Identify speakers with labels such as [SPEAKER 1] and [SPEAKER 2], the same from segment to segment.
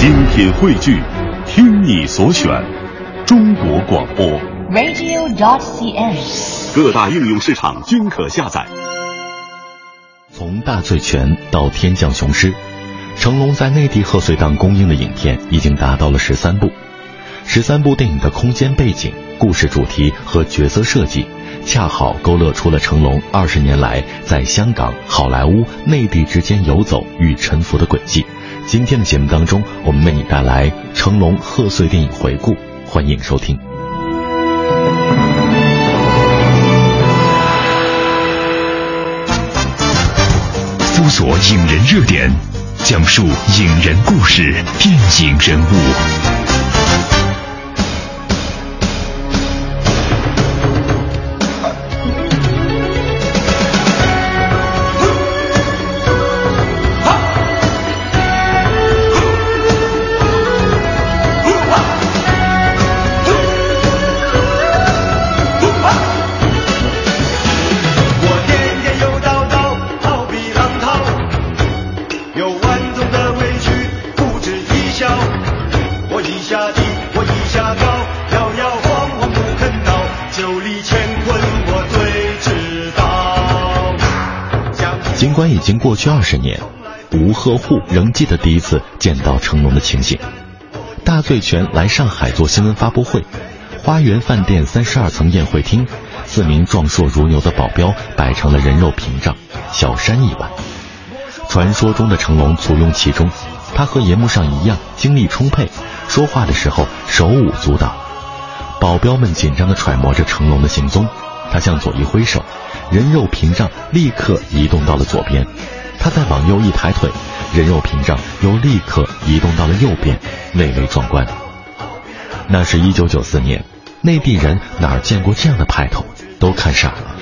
[SPEAKER 1] 精品汇聚，听你所选，中国广播。
[SPEAKER 2] radio.dot.cn，。
[SPEAKER 1] 各大应用市场均可下载。
[SPEAKER 3] 从大醉拳到天降雄狮，成龙在内地贺岁档公映的影片已经达到了十三部。十三部电影的空间背景、故事主题和角色设计，恰好勾勒出了成龙二十年来在香港、好莱坞、内地之间游走与沉浮的轨迹。今天的节目当中，我们为你带来成龙贺岁电影回顾，欢迎收听。
[SPEAKER 4] 搜索影人热点，讲述影人故事、电影人物。
[SPEAKER 3] 已经过去二十年，吴鹤户仍记得第一次见到成龙的情形。大醉拳来上海做新闻发布会，花园饭店三十二层宴会厅，四名壮硕如牛的保镖摆成了人肉屏障，小山一般。传说中的成龙簇拥其中，他和银幕上一样精力充沛，说话的时候手舞足蹈。保镖们紧张地揣摩着成龙的行踪，他向左一挥手，人肉屏障立刻移动到了左边。他再往右一抬腿，人肉屏障又立刻移动到了右边，蔚为壮观。那是一九九四年，内地人哪儿见过这样的派头，都看傻了。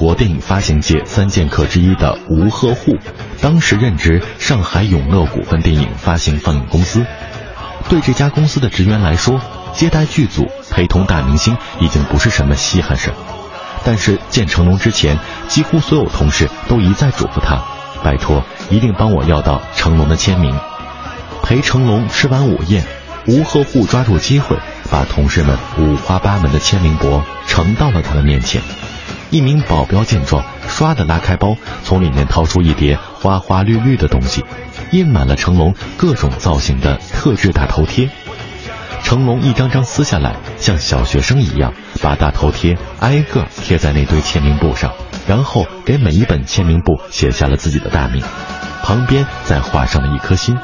[SPEAKER 3] 国电影发行界三剑客之一的吴鹤户，当时任职上海永乐股份电影发行放映公司。对这家公司的职员来说，接待剧组、陪同大明星已经不是什么稀罕事。但是见成龙之前，几乎所有同事都一再嘱咐他：“拜托，一定帮我要到成龙的签名。”陪成龙吃完午宴，吴鹤户抓住机会，把同事们五花八门的签名簿呈到了他的面前。一名保镖见状，唰的拉开包，从里面掏出一叠花花绿绿的东西，印满了成龙各种造型的特制大头贴。成龙一张张撕下来，像小学生一样把大头贴挨个贴在那堆签名簿上，然后给每一本签名簿写下了自己的大名，旁边再画上了一颗心。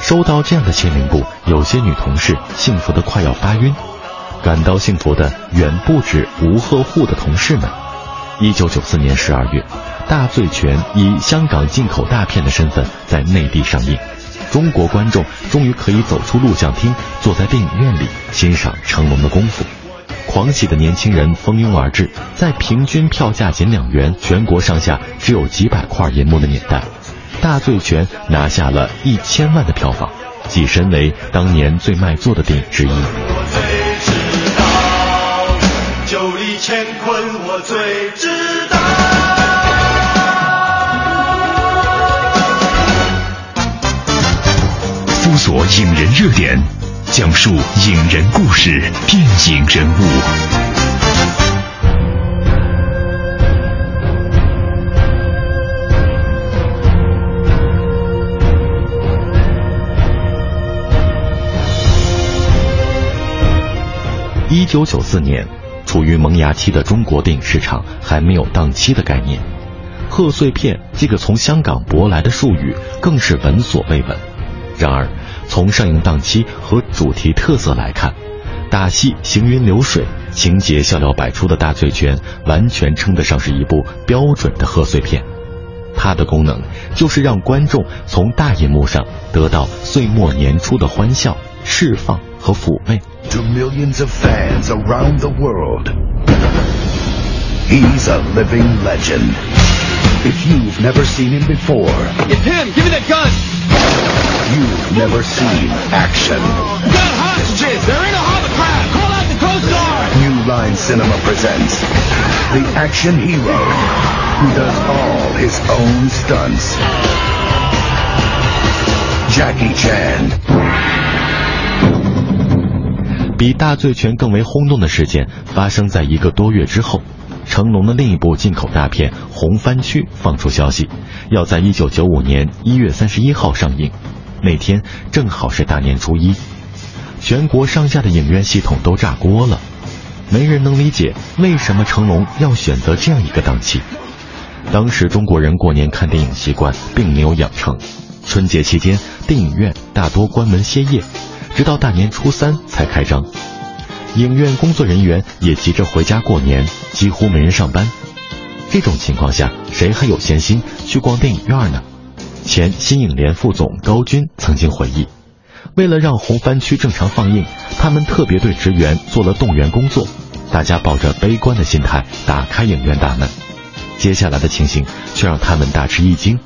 [SPEAKER 3] 收到这样的签名簿，有些女同事幸福的快要发晕。感到幸福的远不止吴鹤户的同事们。一九九四年十二月，《大醉拳》以香港进口大片的身份在内地上映，中国观众终于可以走出录像厅，坐在电影院里欣赏成龙的功夫。狂喜的年轻人蜂拥而至，在平均票价仅两元、全国上下只有几百块银幕的年代，《大醉拳》拿下了一千万的票房，跻身为当年最卖座的电影之一。
[SPEAKER 5] 乾坤我最知道。
[SPEAKER 4] 搜索影人热点，讲述影人故事、电影人物。
[SPEAKER 3] 一九九四年，处于萌芽期的中国电影市场还没有档期的概念，贺岁片这个从香港舶来的术语更是闻所未闻。然而，从上映档期和主题特色来看，打戏行云流水，情节笑料百出的《大醉拳》完全称得上是一部标准的贺岁片。它的功能就是让观众从大银幕上得到岁末年初的欢笑、释放和抚慰。
[SPEAKER 6] To millions of fans around the world, he's a living legend. If you've never seen him before,
[SPEAKER 5] It's him! Give me that gun!
[SPEAKER 6] you've never seen action.
[SPEAKER 5] Got hostages! They're in a hovercraft! Call out the Coast Guard!
[SPEAKER 6] New Line Cinema presents the action hero who does all his own stunts. Jackie Chan.
[SPEAKER 3] 比《大醉拳》更为轰动的事件发生在一个多月之后，成龙的另一部进口大片《红番区》放出消息，要在一九九五年一月三十一号上映，那天正好是大年初一，全国上下的影院系统都炸锅了，没人能理解为什么成龙要选择这样一个档期。当时中国人过年看电影习惯并没有养成，春节期间电影院大多关门歇业。直到大年初三才开张，影院工作人员也急着回家过年，几乎没人上班。这种情况下，谁还有闲心去逛电影院呢？前新影联副总高军曾经回忆，为了让红番区正常放映，他们特别对职员做了动员工作，大家抱着悲观的心态打开影院大门。接下来的情形却让他们大吃一惊：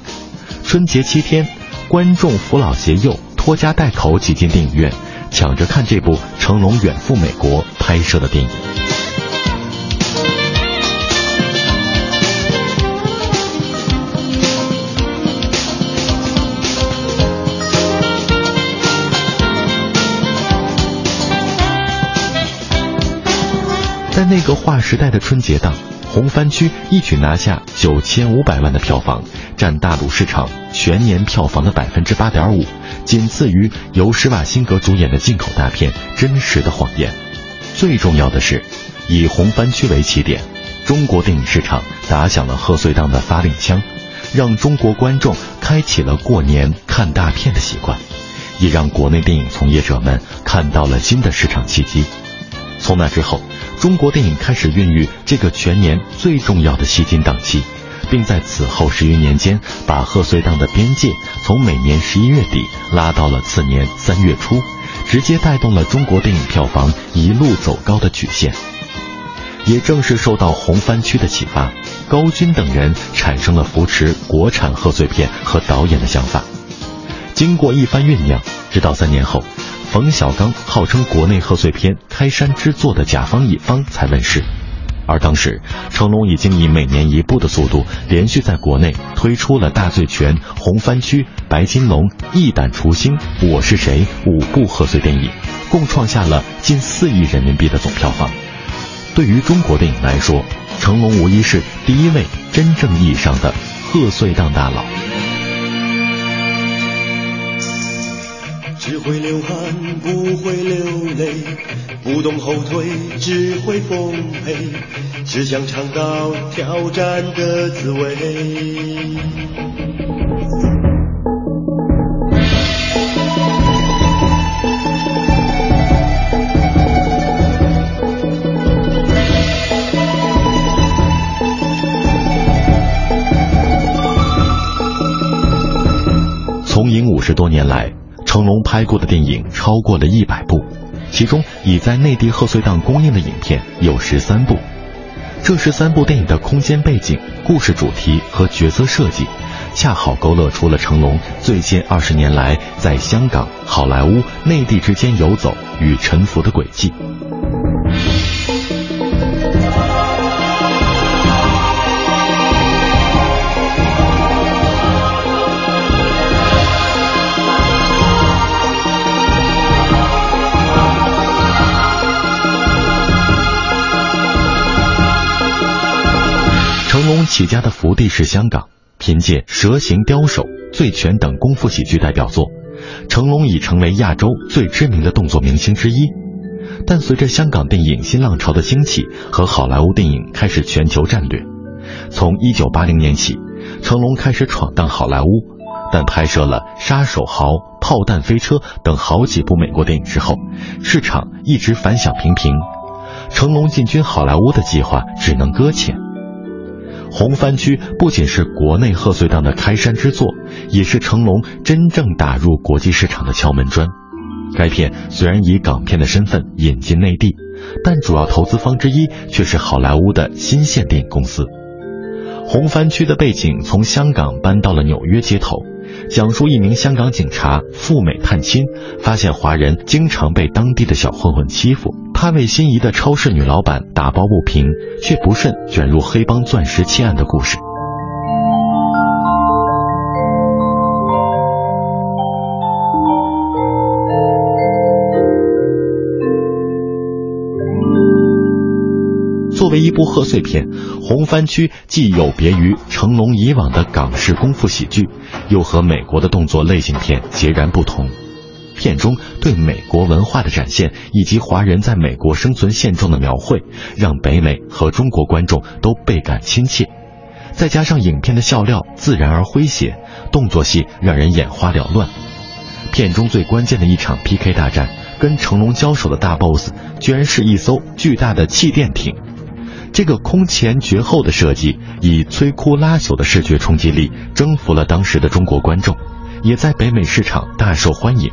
[SPEAKER 3] 春节七天，观众扶老携幼。拖家带口挤进电影院，抢着看这部成龙远赴美国拍摄的电影。在那个划时代的春节档，红番区一举拿下九千五百万的票房，占大陆市场全年票房的百分之八点五，仅次于由施瓦辛格主演的进口大片《真实的谎言》。最重要的是，以红番区为起点，中国电影市场打响了贺岁档的发令枪，让中国观众开启了过年看大片的习惯，也让国内电影从业者们看到了新的市场契机。从那之后，中国电影开始孕育这个全年最重要的吸金档期，并在此后十余年间，把贺岁档的边界从每年十一月底拉到了次年三月初，直接带动了中国电影票房一路走高的曲线。也正是受到红番区的启发，高军等人产生了扶持国产贺岁片和导演的想法。经过一番酝酿，直到三年后。冯小刚号称国内贺岁片开山之作的《甲方乙方》才问世，而当时成龙已经以每年一部的速度，连续在国内推出了《大醉拳》《红番区》《白金龙》《一胆除星》《我是谁》五部贺岁电影，共创下了近四亿人民币的总票房。对于中国电影来说，成龙无疑是第一位真正意义上的贺岁档大佬。
[SPEAKER 5] 只会流汗，不会流泪，不懂后退，只会奉陪，只想尝到挑战的滋味。
[SPEAKER 3] 从影五十多年来。成龙拍过的电影超过了一百部，其中已在内地贺岁档公映的影片有十三部。这十三部电影的空间背景、故事主题和角色设计，恰好勾勒出了成龙最近二十年来在香港、好莱坞、内地之间游走与沉浮的轨迹。起家的福地是香港，凭借《蛇形刁手》《醉拳》等功夫喜剧代表作，成龙已成为亚洲最知名的动作明星之一。但随着香港电影新浪潮的兴起和好莱坞电影开始全球战略，从1980年起，成龙开始闯荡好莱坞，但拍摄了《杀手豪》《炮弹飞车等好几部美国电影之后，市场一直反响平平，成龙进军好莱坞的计划只能搁浅。红番区不仅是国内贺岁档的开山之作，也是成龙真正打入国际市场的敲门砖。该片虽然以港片的身份引进内地，但主要投资方之一却是好莱坞的新线电影公司。红番区的背景从香港搬到了纽约街头，讲述一名香港警察赴美探亲，发现华人经常被当地的小混混欺负。他为心仪的超市女老板打抱不平，却不慎卷入黑帮钻石窃案的故事。作为一部贺岁片，《红番区》既有别于成龙以往的港式功夫喜剧，又和美国的动作类型片截然不同。片中对美国文化的展现，以及华人在美国生存现状的描绘，让北美和中国观众都倍感亲切。再加上影片的笑料自然而诙谐，动作戏让人眼花缭乱。片中最关键的一场 PK 大战，跟成龙交手的大 BOSS，居然是一艘巨大的气垫艇。这个空前绝后的设计，以摧枯拉朽的视觉冲击力，征服了当时的中国观众，也在北美市场大受欢迎。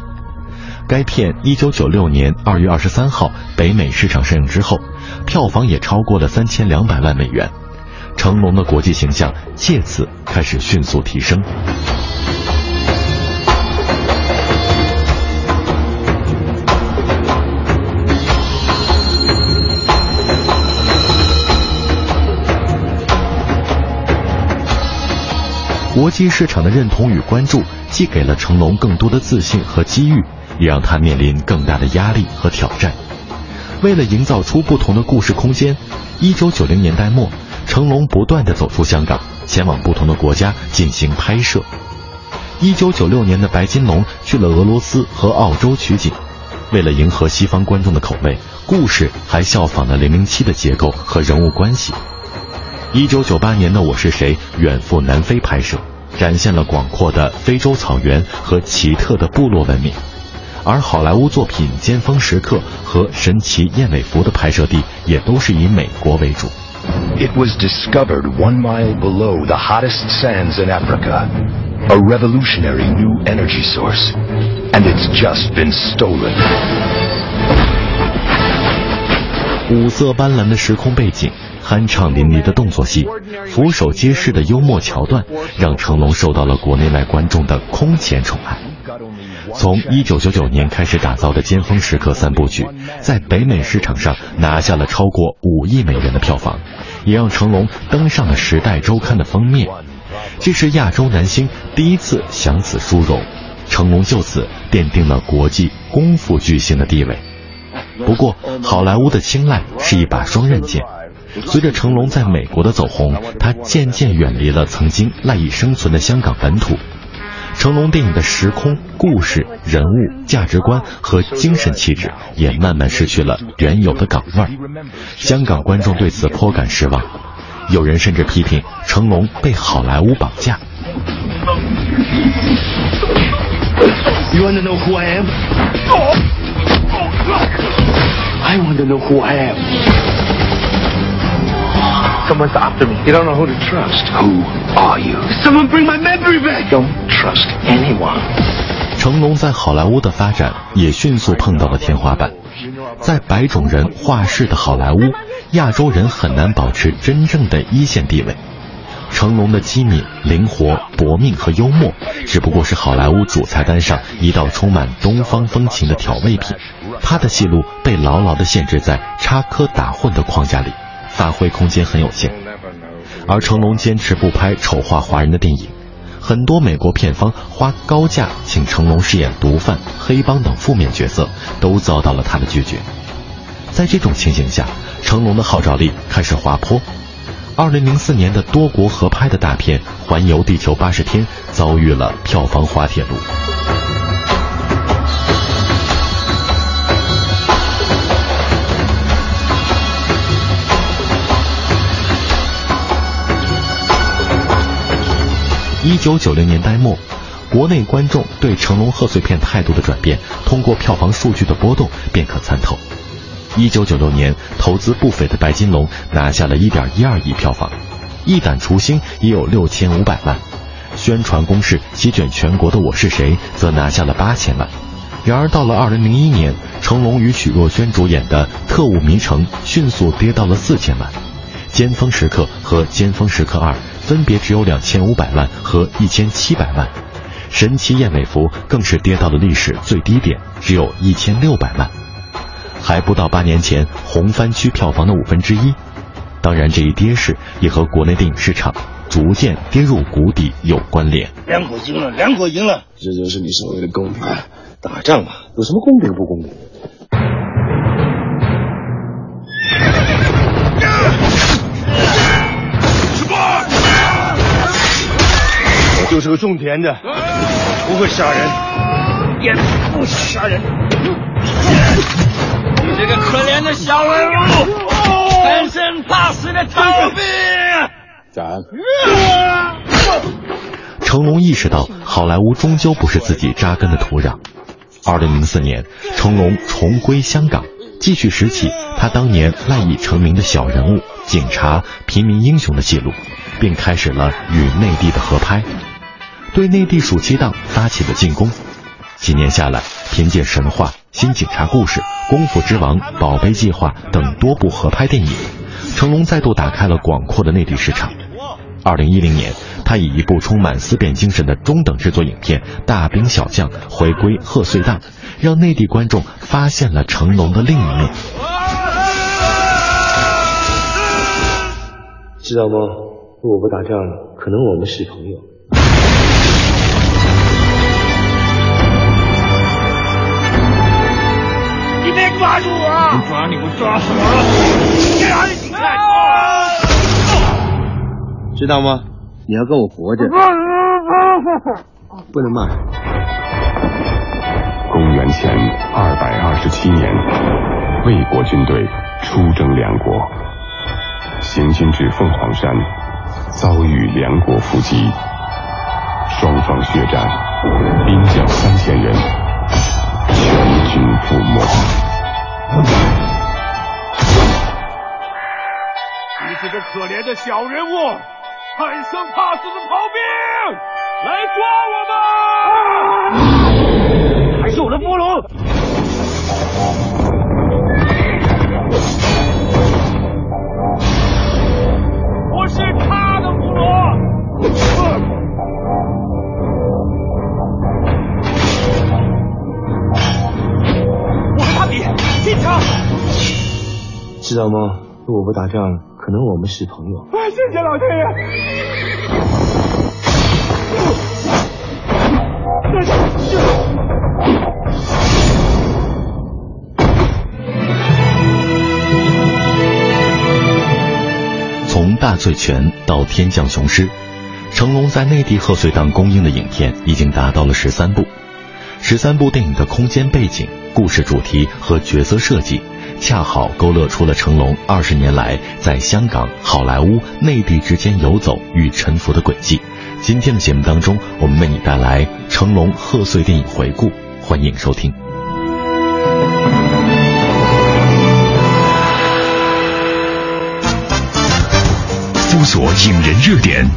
[SPEAKER 3] 该片一九九六年二月二十三号北美市场上映之后，票房也超过了三千两百万美元，成龙的国际形象借此开始迅速提升。国际市场的认同与关注，既给了成龙更多的自信和机遇。也让他面临更大的压力和挑战。为了营造出不同的故事空间，一九九零年代末，成龙不断的走出香港，前往不同的国家进行拍摄。一九九六年的白金龙去了俄罗斯和澳洲取景，为了迎合西方观众的口味，故事还效仿了零零七的结构和人物关系。一九九八年的我是谁远赴南非拍摄，展现了广阔的非洲草原和奇特的部落文明。而好莱坞作品《尖峰时刻》和《神奇燕尾服》的拍摄地也都是以美国为主。
[SPEAKER 6] It was discovered one mile below the hottest sands in Africa, a revolutionary new energy source, and it's just been stolen.
[SPEAKER 3] 五色斑斓的时空背景，酣畅淋漓的动作戏，俯首皆是的幽默桥段，让成龙受到了国内外观众的空前宠爱。从1999年开始打造的《尖峰时刻》三部曲，在北美市场上拿下了超过五亿美元的票房，也让成龙登上了《时代周刊》的封面。这是亚洲男星第一次享此殊荣，成龙就此奠定了国际功夫巨星的地位。不过，好莱坞的青睐是一把双刃剑，随着成龙在美国的走红，他渐渐远离了曾经赖以生存的香港本土。成龙电影的时空、故事、人物、价值观和精神气质也慢慢失去了原有的港味儿，香港观众对此颇感失望，有人甚至批评成龙被好莱坞绑架。
[SPEAKER 5] You want to know who I am? I want to know who I am. Someone's after me. You don't know who to trust.
[SPEAKER 6] Who are you?
[SPEAKER 5] Someone bring my memory back.
[SPEAKER 6] Don't trust anyone.
[SPEAKER 3] 成龙在好莱坞的发展也迅速碰到了天花板，在白种人画室的好莱坞，亚洲人很难保持真正的一线地位。成龙的机敏、灵活、搏命和幽默，只不过是好莱坞主菜单上一道充满东方风情的调味品。他的戏路被牢牢地限制在插科打诨的框架里。发挥空间很有限，而成龙坚持不拍丑化华人的电影，很多美国片方花高价请成龙饰演毒贩、黑帮等负面角色，都遭到了他的拒绝。在这种情形下，成龙的号召力开始滑坡。二零零四年的多国合拍的大片《环游地球八十天》遭遇了票房滑铁卢。一九九零年代末，国内观众对成龙贺岁片态度的转变，通过票房数据的波动便可参透。一九九六年，投资不菲的白金龙拿下了一点一二亿票房，一胆雏星也有六千五百万，宣传攻势席卷全国的《我是谁》则拿下了八千万。然而到了二零零一年，成龙与许若瑄主演的《特务迷城》迅速跌到了四千万，《尖峰时刻》和《尖峰时刻二》分别只有两千五百万和一千七百万，《神奇燕尾服》更是跌到了历史最低点，只有一千六百万。还不到八年前红番区票房的五分之一。当然，这一跌势也和国内电影市场逐渐跌入谷底有关联。
[SPEAKER 7] 两国赢了，两国赢了，
[SPEAKER 8] 这就是你所谓的公平。打仗嘛，有什么公平不公平？
[SPEAKER 7] 就是个种田的，不会杀人，也不杀人。
[SPEAKER 9] 你这个可怜的小人物，贪生怕死的逃兵。
[SPEAKER 8] 斩。
[SPEAKER 3] 成龙意识到，好莱坞终究不是自己扎根的土壤。二零零四年，成龙重归香港，继续拾起他当年赖以成名的小人物、警察、平民英雄的记录，并开始了与内地的合拍，对内地暑期档发起了进攻。几年下来，凭借《神话》《新警察故事》《功夫之王》《宝贝计划》等多部合拍电影，成龙再度打开了广阔的内地市场。二零一零年，他以一部充满思辨精神的中等制作影片《大兵小将》回归贺岁档，让内地观众发现了成龙的另一面。
[SPEAKER 8] 知道吗？如果不打架，可能我们是朋友。
[SPEAKER 9] 抓
[SPEAKER 7] 你，我抓死我！
[SPEAKER 9] 去哪里？你看！
[SPEAKER 8] 知道吗？你要跟我活着，不能骂。
[SPEAKER 10] 公元前二百二十七年，魏国军队出征梁国，行军至凤凰山，遭遇梁国伏击，双方血战，兵将三千人，全军覆没。
[SPEAKER 7] 你这个可怜的小人物！贪生怕死的逃兵，来抓我
[SPEAKER 9] 们！还是我的俘虏！
[SPEAKER 8] 知道吗？如果不打仗，可能我们是朋友。
[SPEAKER 7] 谢谢老天爷！
[SPEAKER 3] 从大醉拳到天降雄狮，成龙在内地贺岁档公映的影片已经达到了十三部。十三部电影的空间背景、故事主题和角色设计。恰好勾勒出了成龙二十年来在香港、好莱坞、内地之间游走与沉浮的轨迹。今天的节目当中，我们为你带来成龙贺岁电影回顾，欢迎收听。
[SPEAKER 4] 搜索影人热点，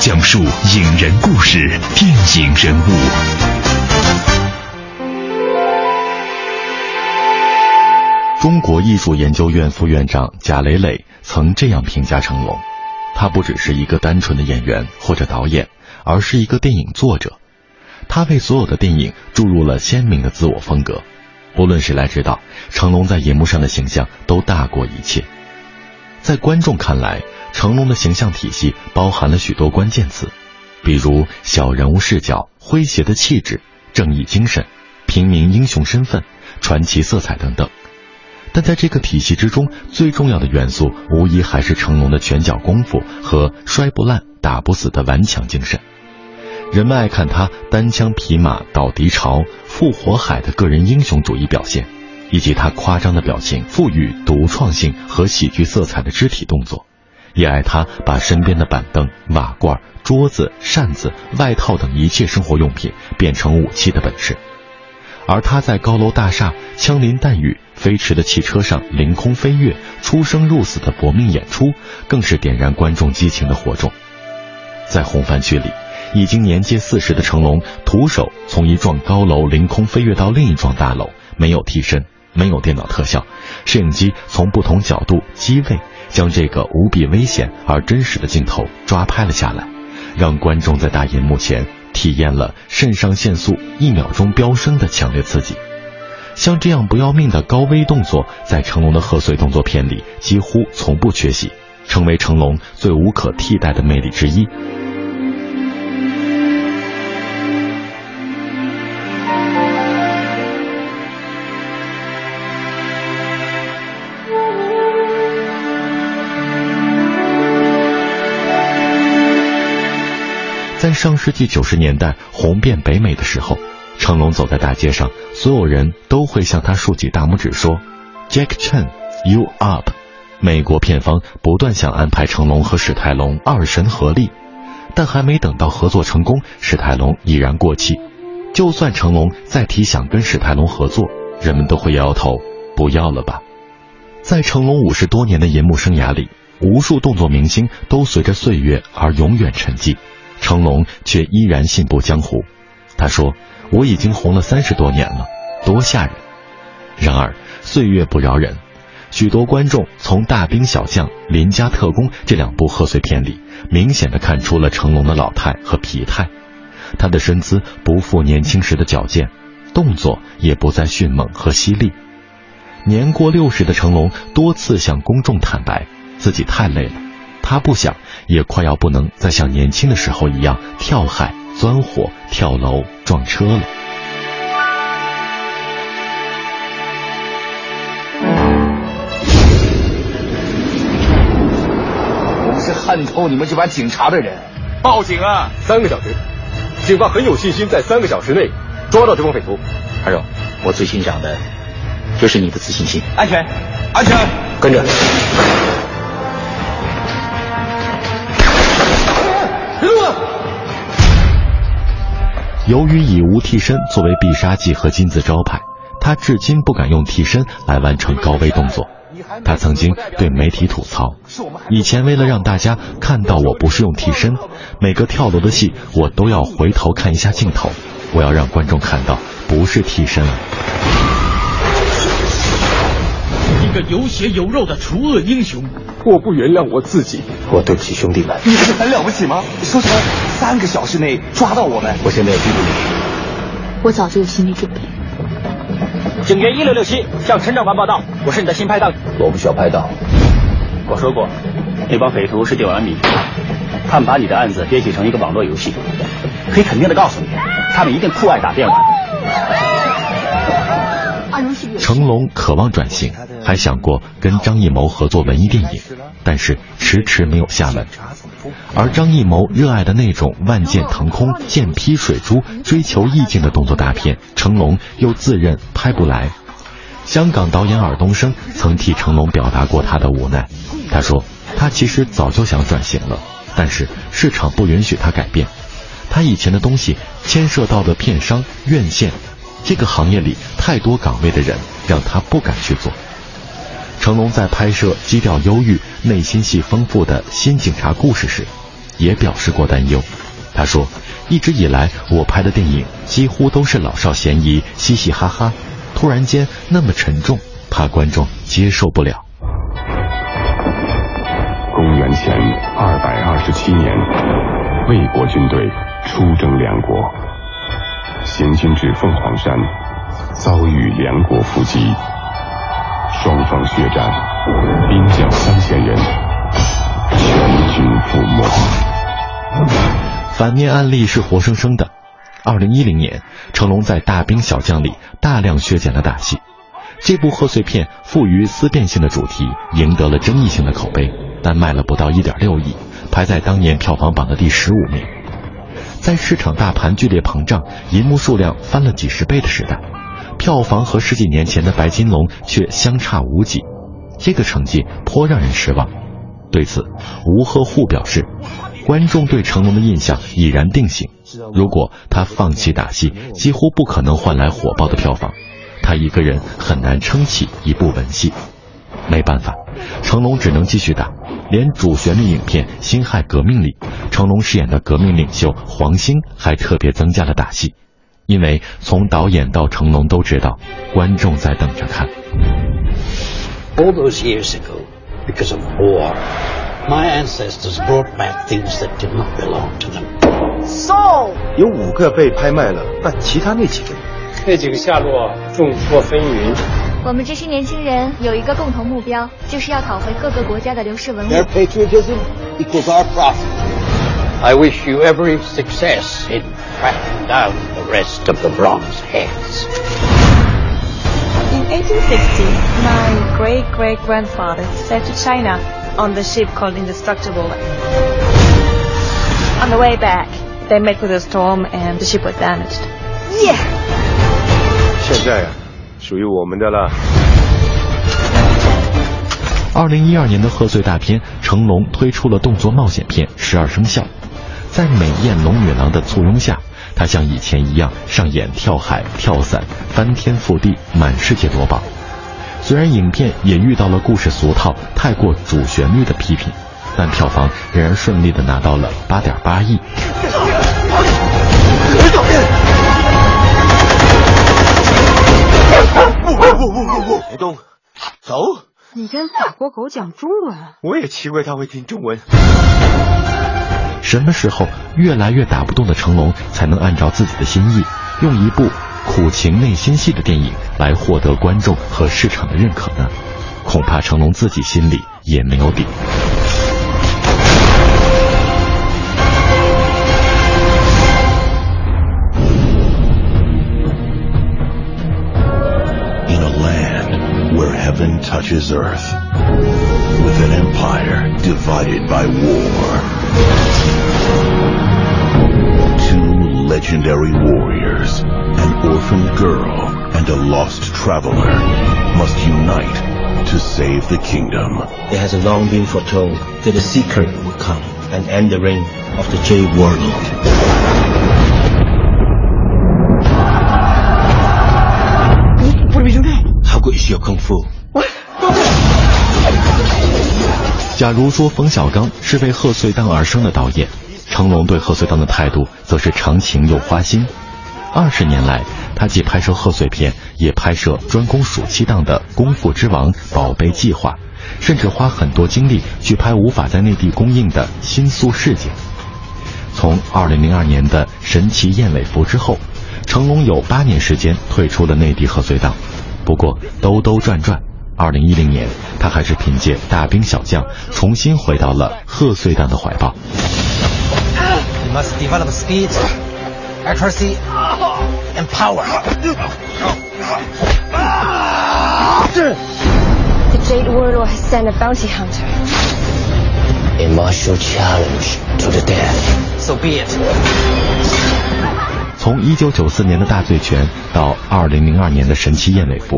[SPEAKER 4] 讲述影人故事、电影人物。
[SPEAKER 3] 中国艺术研究院副院长贾磊磊曾这样评价成龙：他不只是一个单纯的演员或者导演，而是一个电影作者。他为所有的电影注入了鲜明的自我风格。不论谁来指导，成龙在银幕上的形象都大过一切。在观众看来，成龙的形象体系包含了许多关键词，比如小人物视角、诙谐的气质、正义精神、平民英雄身份、传奇色彩等等。但在这个体系之中，最重要的元素无疑还是成龙的拳脚功夫和摔不烂、打不死的顽强精神。人们爱看他单枪匹马倒敌巢、复活海的个人英雄主义表现，以及他夸张的表情、赋予独创性和喜剧色彩的肢体动作，也爱他把身边的板凳、瓦罐、桌子、扇子、外套等一切生活用品变成武器的本事。而他在高楼大厦、枪林弹雨、飞驰的汽车上凌空飞跃、出生入死的搏命演出，更是点燃观众激情的火种。在红番区里，已经年届四十的成龙徒手从一幢高楼凌空飞跃到另一幢大楼，没有替身，没有电脑特效，摄影机从不同角度、机位将这个无比危险而真实的镜头抓拍了下来，让观众在大银幕前。体验了肾上腺素一秒钟飙升的强烈刺激，像这样不要命的高危动作，在成龙的贺岁动作片里几乎从不缺席，成为成龙最无可替代的魅力之一。在上世纪九十年代红遍北美的时候，成龙走在大街上，所有人都会向他竖起大拇指说：“Jack Chan，you up！” 美国片方不断想安排成龙和史泰龙二神合力，但还没等到合作成功，史泰龙已然过气。就算成龙再提想跟史泰龙合作，人们都会摇摇头，不要了吧。在成龙五十多年的银幕生涯里，无数动作明星都随着岁月而永远沉寂。成龙却依然信步江湖。他说：“我已经红了三十多年了，多吓人。”然而岁月不饶人，许多观众从《大兵小将》《邻家特工》这两部贺岁片里，明显的看出了成龙的老态和疲态。他的身姿不复年轻时的矫健，动作也不再迅猛和犀利。年过六十的成龙多次向公众坦白，自己太累了。他不想，也快要不能再像年轻的时候一样跳海、钻火、跳楼、撞车了。
[SPEAKER 11] 我们是恨透你们这帮警察的人！
[SPEAKER 7] 报警啊！
[SPEAKER 12] 三个小时，警方很有信心在三个小时内抓到这帮匪徒。
[SPEAKER 11] 还有，我最欣赏的就是你的自信心。
[SPEAKER 9] 安全，安全，
[SPEAKER 11] 跟着。
[SPEAKER 3] 由于以无替身作为必杀技和金字招牌，他至今不敢用替身来完成高危动作。他曾经对媒体吐槽：“以前为了让大家看到我不是用替身，每个跳楼的戏我都要回头看一下镜头，我要让观众看到不是替身了。”
[SPEAKER 9] 一个有血有肉的除恶英雄，
[SPEAKER 12] 我不原谅我自己，
[SPEAKER 11] 我对不起兄弟们。
[SPEAKER 13] 你不是很了不起吗？说什么三个小时内抓到我们？
[SPEAKER 11] 我现在逼不你，
[SPEAKER 14] 我早就有心理准备。
[SPEAKER 15] 警员一六六七向陈长官报道，我是你的新拍档。
[SPEAKER 11] 我不需要拍档。
[SPEAKER 15] 我说过，那帮匪徒是电玩迷，他们把你的案子编写成一个网络游戏，可以肯定的告诉你，他们一定酷爱打电玩。
[SPEAKER 3] 成龙渴望转型，还想过跟张艺谋合作文艺电影，但是迟迟没有下文。而张艺谋热爱的那种万箭腾空、剑劈水珠、追求意境的动作大片，成龙又自认拍不来。香港导演尔冬升曾替成龙表达过他的无奈，他说他其实早就想转型了，但是市场不允许他改变。他以前的东西牵涉到的片商、院线。这个行业里太多岗位的人，让他不敢去做。成龙在拍摄基调忧郁、内心戏丰富的新警察故事时，也表示过担忧。他说：“一直以来，我拍的电影几乎都是老少咸宜、嘻嘻哈哈，突然间那么沉重，怕观众接受不了。”
[SPEAKER 10] 公元前二百二十七年，魏国军队出征梁国。行军至凤凰山，遭遇梁国伏击，双方血战，兵将三千人，全军覆没。
[SPEAKER 3] 反面案例是活生生的。二零一零年，成龙在《大兵小将》里大量削减了打戏，这部贺岁片富于思辨性的主题，赢得了争议性的口碑，但卖了不到一点六亿，排在当年票房榜的第十五名。在市场大盘剧烈膨胀、银幕数量翻了几十倍的时代，票房和十几年前的《白金龙》却相差无几，这个成绩颇让人失望。对此，吴鹤户表示，观众对成龙的印象已然定型，如果他放弃打戏，几乎不可能换来火爆的票房，他一个人很难撑起一部文戏。没办法，成龙只能继续打。连主旋律影片《辛亥革命》里，成龙饰演的革命领袖黄兴还特别增加了打戏，因为从导演到成龙都知道，观众在等着看。
[SPEAKER 16] All those years ago, because of war, my ancestors brought back things that did not belong to them.
[SPEAKER 17] So
[SPEAKER 18] 有五个被拍卖了，但其他那几个？
[SPEAKER 19] 那几个下落众说纷纭。
[SPEAKER 20] 我们这些年轻人有一个共同目标，就是要讨回各个国家的流失文物。
[SPEAKER 16] Their patriotism equals our profit. I wish you every success in tracking down the rest of the bronze heads.
[SPEAKER 21] In 1860, my great great grandfather sailed to China on the ship called Indestructible. On the way back, they met with a storm and the ship was damaged.
[SPEAKER 20] Yeah!
[SPEAKER 18] 现在呀、啊， 属于我们的了。
[SPEAKER 3] 二零一二年的贺岁大片，成龙推出了动作冒险片《十二生肖》，在美艳龙女郎的簇拥下，他像以前一样上演跳海、跳伞、翻天覆地、满世界夺宝。虽然影片也遇到了故事俗套、太过主旋律的批评，但票房仍然顺利的拿到了八点八亿。
[SPEAKER 18] 别动，走！
[SPEAKER 22] 你跟法国狗讲中文？
[SPEAKER 18] 我也奇怪他会听中文。
[SPEAKER 3] 什么时候越来越打不动的成龙，才能按照自己的心意，用一部苦情内心戏的电影来获得观众和市场的认可呢？恐怕成龙自己心里也没有底。
[SPEAKER 23] touches Earth with an empire divided by war. Two legendary warriors, an orphaned girl, and a lost traveler must unite to save the kingdom.
[SPEAKER 8] It has long been foretold that a Seeker would come and end the reign of the J Warlord.
[SPEAKER 18] What do we do now?
[SPEAKER 8] How good is your kung fu?
[SPEAKER 3] 假如说冯小刚是为贺岁档而生的导演，成龙对贺岁档的态度则是长情又花心。二十年来，他既拍摄贺岁片，也拍摄专攻暑期档的《功夫之王》《宝贝计划》，甚至花很多精力去拍无法在内地公映的新宿事件。从2002年的《神奇燕尾服》之后，成龙有八年时间退出了内地贺岁档。不过兜兜转转，2010年他还是凭借《大兵小将》重新回到了贺岁档的怀抱。
[SPEAKER 24] You must develop speed, accuracy, and power.
[SPEAKER 22] The Jade Warlord has sent a bounty hunter.
[SPEAKER 8] A martial challenge to the death.
[SPEAKER 24] So be it.
[SPEAKER 3] 从1994年的大醉拳到2002年的神奇燕尾服，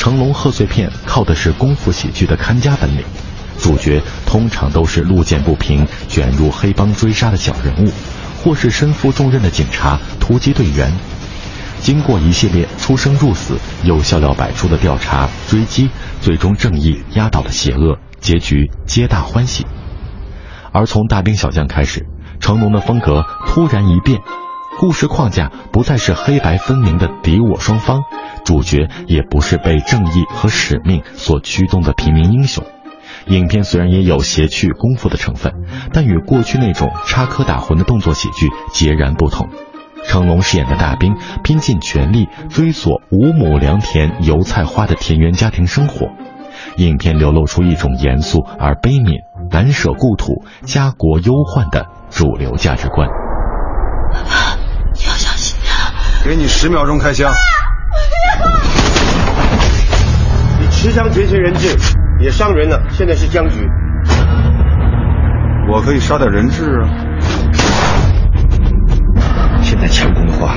[SPEAKER 3] 成龙贺岁片靠的是功夫喜剧的看家本领，主角通常都是路见不平、卷入黑帮追杀的小人物，或是身负重任的警察、突击队员。经过一系列出生入死又笑料百出的调查追击，最终正义压倒了邪恶，结局皆大欢喜。而从大兵小将开始，成龙的风格突然一变。故事框架不再是黑白分明的敌我双方，主角也不是被正义和使命所驱动的平民英雄。影片虽然也有谐趣功夫的成分，但与过去那种插科打诨的动作喜剧截然不同。成龙饰演的大兵拼尽全力追索五亩良田油菜花的田园家庭生活，影片流露出一种严肃而悲悯、难舍故土、家国忧患的主流价值观。
[SPEAKER 18] 给你十秒钟开枪。你持枪劫持人质，也伤人了，现在是僵局。
[SPEAKER 25] 我可以杀点人质啊。
[SPEAKER 8] 现在强攻的话，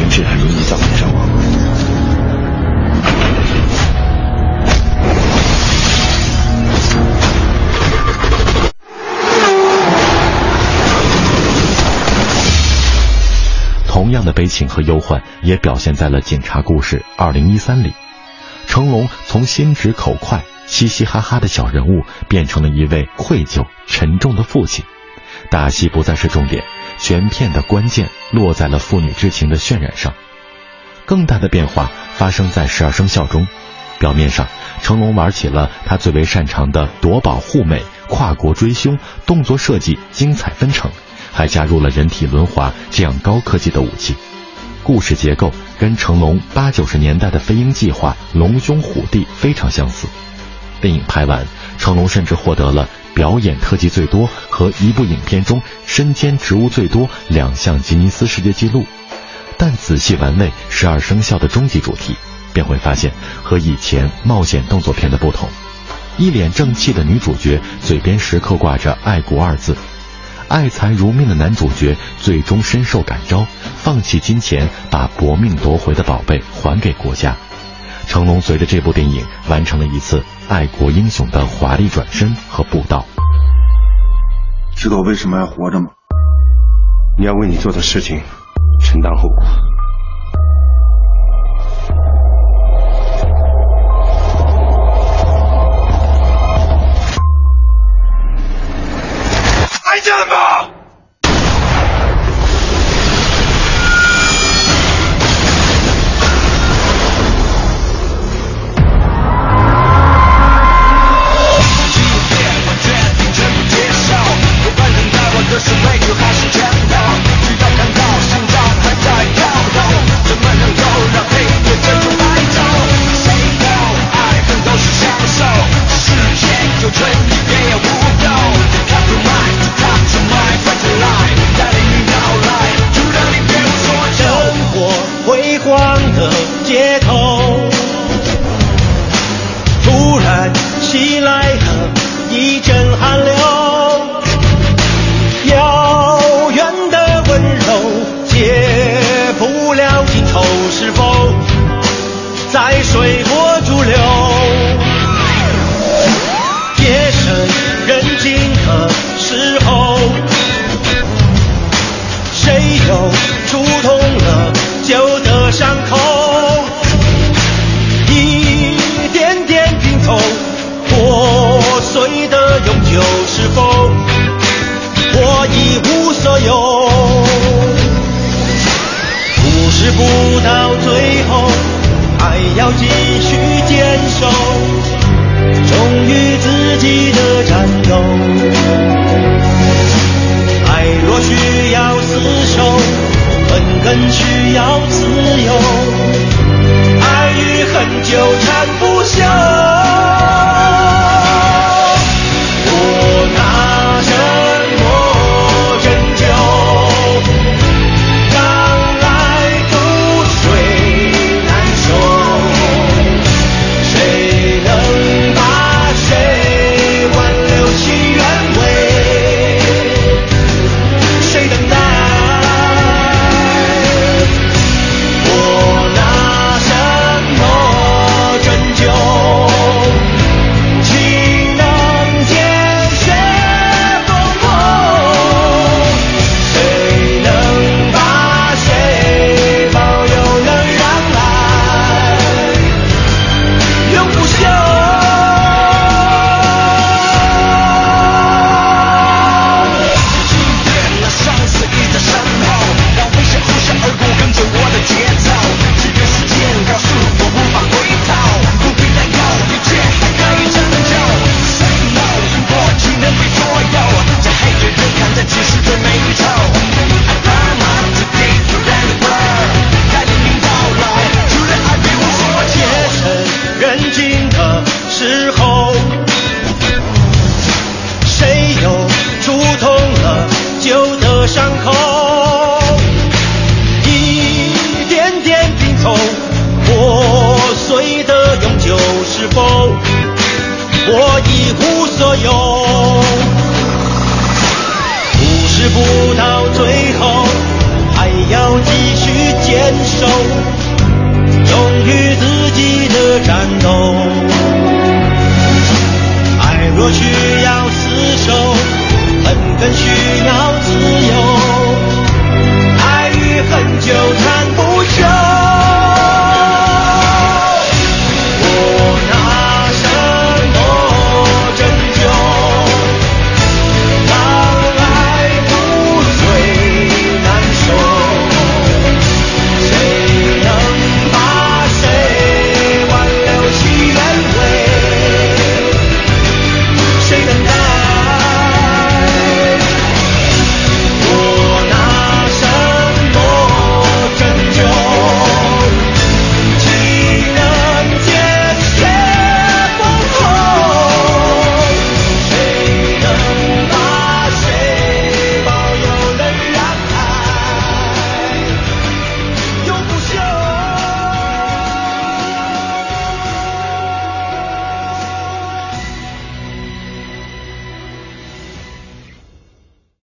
[SPEAKER 8] 人质很容易造成伤亡。
[SPEAKER 3] 同样的悲情和忧患也表现在了《警察故事二零一三》里。成龙从心直口快、嘻嘻哈哈的小人物，变成了一位愧疚、沉重的父亲。打戏不再是重点，全片的关键落在了父女之情的渲染上。更大的变化发生在《十二生肖》中。表面上，成龙玩起了他最为擅长的夺宝护美、跨国追凶、动作设计精彩纷呈，还加入了人体轮滑这样高科技的武器。故事结构跟成龙八九十年代的《飞鹰计划》《龙兄虎弟》非常相似。电影拍完，成龙甚至获得了表演特技最多和一部影片中身兼职务最多两项吉尼斯世界纪录。但仔细玩味《十二生肖》的终极主题，便会发现和以前冒险动作片的不同。一脸正气的女主角嘴边时刻挂着“爱国”二字，爱财如命的男主角最终深受感召，放弃金钱，把搏命夺回的宝贝还给国家。成龙随着这部电影完成了一次爱国英雄的华丽转身和步道。
[SPEAKER 18] 知道为什么要活着吗？你要为你做的事情。承担后果。
[SPEAKER 7] 奔跑你
[SPEAKER 26] 的永久是否？我一无所有。故事不到最后，还要继续坚守，忠于自己的战斗。爱若需要厮守，恨更需要自由。爱与恨纠缠不休。爱若需要厮守，恨更需要自由。爱与恨纠缠。